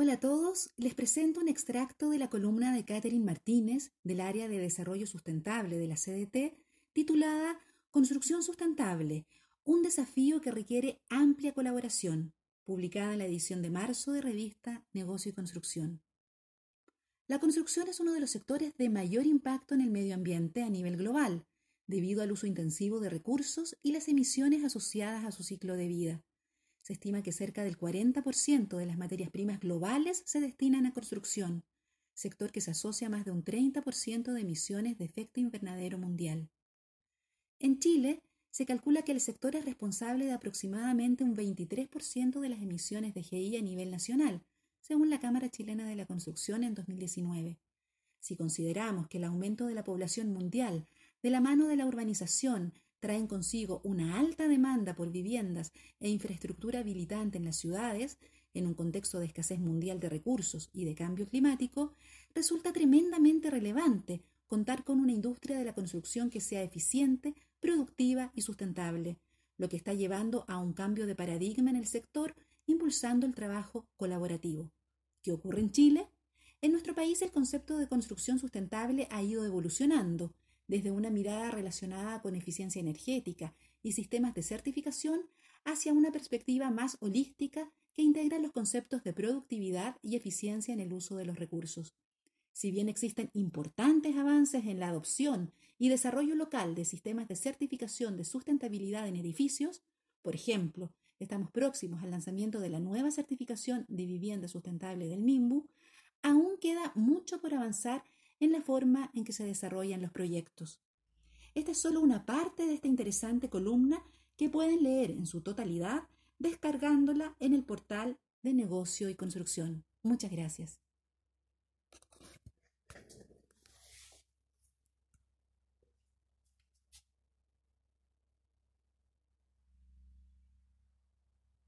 Hola a todos, les presento un extracto de la columna de Catherine Martínez del área de desarrollo sustentable de la CDT titulada Construcción sustentable, un desafío que requiere amplia colaboración, publicada en la edición de marzo de revista Negocio y Construcción. La construcción es uno de los sectores de mayor impacto en el medio ambiente a nivel global, debido al uso intensivo de recursos y las emisiones asociadas a su ciclo de vida. Se estima que cerca del 40% de las materias primas globales se destinan a construcción, sector que se asocia a más de un 30% de emisiones de efecto invernadero mundial. En Chile, se calcula que el sector es responsable de aproximadamente un 23% de las emisiones de GI a nivel nacional, según la Cámara Chilena de la Construcción en 2019. Si consideramos que el aumento de la población mundial, de la mano de la urbanización, traen consigo una alta demanda por viviendas e infraestructura habilitante en las ciudades, en un contexto de escasez mundial de recursos y de cambio climático, resulta tremendamente relevante contar con una industria de la construcción que sea eficiente, productiva y sustentable, lo que está llevando a un cambio de paradigma en el sector, impulsando el trabajo colaborativo. ¿Qué ocurre en Chile? En nuestro país el concepto de construcción sustentable ha ido evolucionando desde una mirada relacionada con eficiencia energética y sistemas de certificación hacia una perspectiva más holística que integra los conceptos de productividad y eficiencia en el uso de los recursos. Si bien existen importantes avances en la adopción y desarrollo local de sistemas de certificación de sustentabilidad en edificios, por ejemplo, estamos próximos al lanzamiento de la nueva certificación de vivienda sustentable del MIMBU, aún queda mucho por avanzar en la forma en que se desarrollan los proyectos. Esta es solo una parte de esta interesante columna que pueden leer en su totalidad descargándola en el portal de negocio y construcción. Muchas gracias.